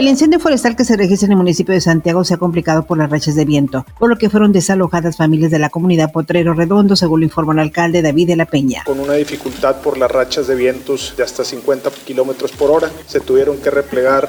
El incendio forestal que se registra en el municipio de Santiago se ha complicado por las rachas de viento, por lo que fueron desalojadas familias de la comunidad Potrero Redondo, según lo informó el alcalde David de la Peña. Con una dificultad por las rachas de vientos de hasta 50 kilómetros por hora, se tuvieron que replegar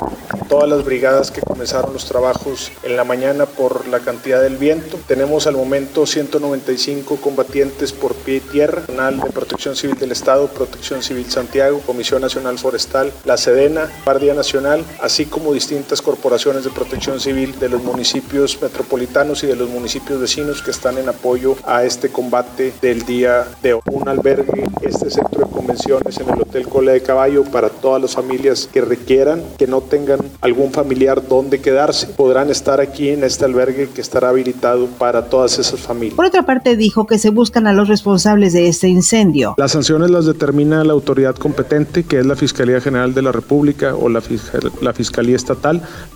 todas las brigadas que comenzaron los trabajos en la mañana por la cantidad del viento. Tenemos al momento 195 combatientes por pie y tierra, Nacional de Protección Civil del Estado, Protección Civil Santiago, Comisión Nacional Forestal, la Sedena, Guardia Nacional, así como distintas corporaciones de protección civil de los municipios metropolitanos y de los municipios vecinos que están en apoyo a este combate del día de hoy. Un albergue, este centro de convenciones en el Hotel Cola de Caballo para todas las familias que requieran, que no tengan algún familiar donde quedarse, podrán estar aquí en este albergue que estará habilitado para todas esas familias. Por otra parte, dijo que se buscan a los responsables de este incendio. Las sanciones las determina la autoridad competente, que es la Fiscalía General de la República o la, la Fiscalía estatal,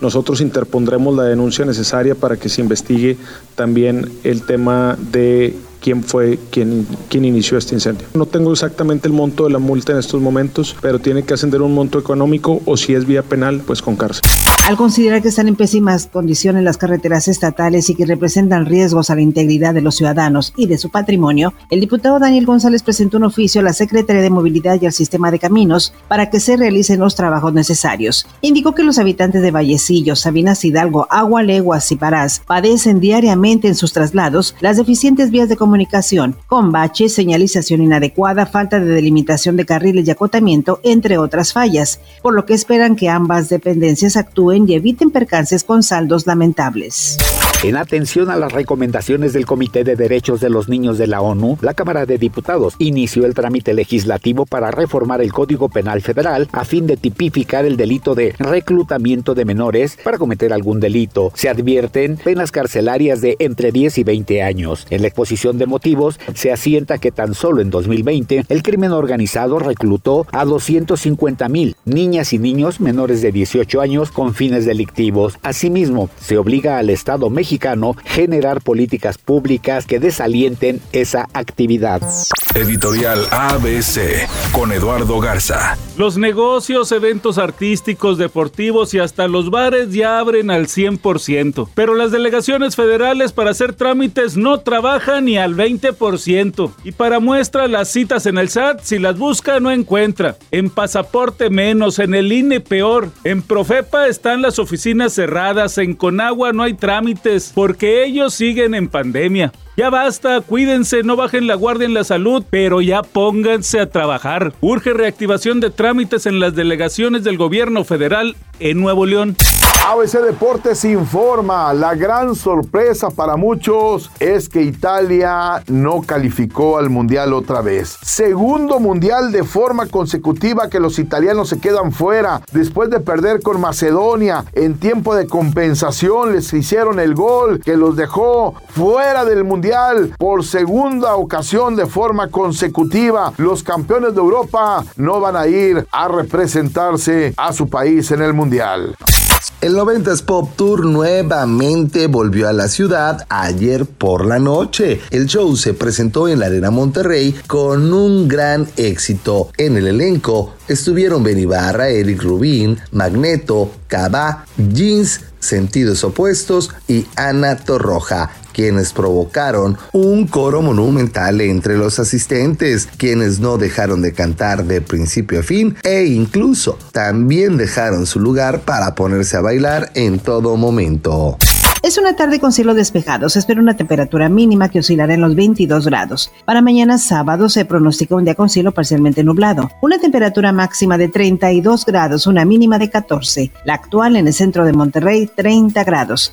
nosotros interpondremos la denuncia necesaria para que se investigue también el tema de quién fue quien, quien inició este incendio. No tengo exactamente el monto de la multa en estos momentos, pero tiene que ascender un monto económico o si es vía penal, pues con cárcel. Al considerar que están en pésimas condiciones las carreteras estatales y que representan riesgos a la integridad de los ciudadanos y de su patrimonio, el diputado Daniel González presentó un oficio a la Secretaría de Movilidad y al Sistema de Caminos para que se realicen los trabajos necesarios. Indicó que los habitantes de Vallecillo, Sabinas Hidalgo, Agua Leguas y Parás padecen diariamente en sus traslados las deficientes vías de comunicación, con baches, señalización inadecuada, falta de delimitación de carriles y acotamiento, entre otras fallas, por lo que esperan que ambas dependencias actúen y eviten percances con saldos lamentables. En atención a las recomendaciones del Comité de Derechos de los Niños de la ONU, la Cámara de Diputados inició el trámite legislativo para reformar el Código Penal Federal a fin de tipificar el delito de reclutamiento de menores para cometer algún delito. Se advierten penas carcelarias de entre 10 y 20 años. En la exposición de motivos se asienta que tan solo en 2020 el crimen organizado reclutó a 250 mil niñas y niños menores de 18 años con fines delictivos. Asimismo, se obliga al Estado mexicano generar políticas públicas que desalienten esa actividad. Editorial ABC con Eduardo Garza. Los negocios, eventos artísticos, deportivos y hasta los bares ya abren al 100%, pero las delegaciones federales para hacer trámites no trabajan ni al 20%. Y para muestra las citas en el SAT, si las busca no encuentra. En pasaporte menos, en el INE peor. En Profepa están las oficinas cerradas, en Conagua no hay trámites porque ellos siguen en pandemia. Ya basta, cuídense, no bajen la guardia en la salud, pero ya pónganse a trabajar. Urge reactivación de trámites en las delegaciones del gobierno federal en Nuevo León. ABC Deportes informa, la gran sorpresa para muchos es que Italia no calificó al Mundial otra vez. Segundo Mundial de forma consecutiva que los italianos se quedan fuera. Después de perder con Macedonia en tiempo de compensación les hicieron el gol que los dejó fuera del Mundial por segunda ocasión de forma consecutiva. Los campeones de Europa no van a ir a representarse a su país en el Mundial. El 90s Pop Tour nuevamente volvió a la ciudad ayer por la noche. El show se presentó en la Arena Monterrey con un gran éxito. En el elenco estuvieron Ben Ibarra, Eric Rubin, Magneto, Cava, Jeans, Sentidos Opuestos y Ana Torroja quienes provocaron un coro monumental entre los asistentes, quienes no dejaron de cantar de principio a fin e incluso también dejaron su lugar para ponerse a bailar en todo momento. Es una tarde con cielo despejado. Se espera una temperatura mínima que oscilará en los 22 grados. Para mañana sábado se pronostica un día con cielo parcialmente nublado. Una temperatura máxima de 32 grados, una mínima de 14. La actual en el centro de Monterrey, 30 grados.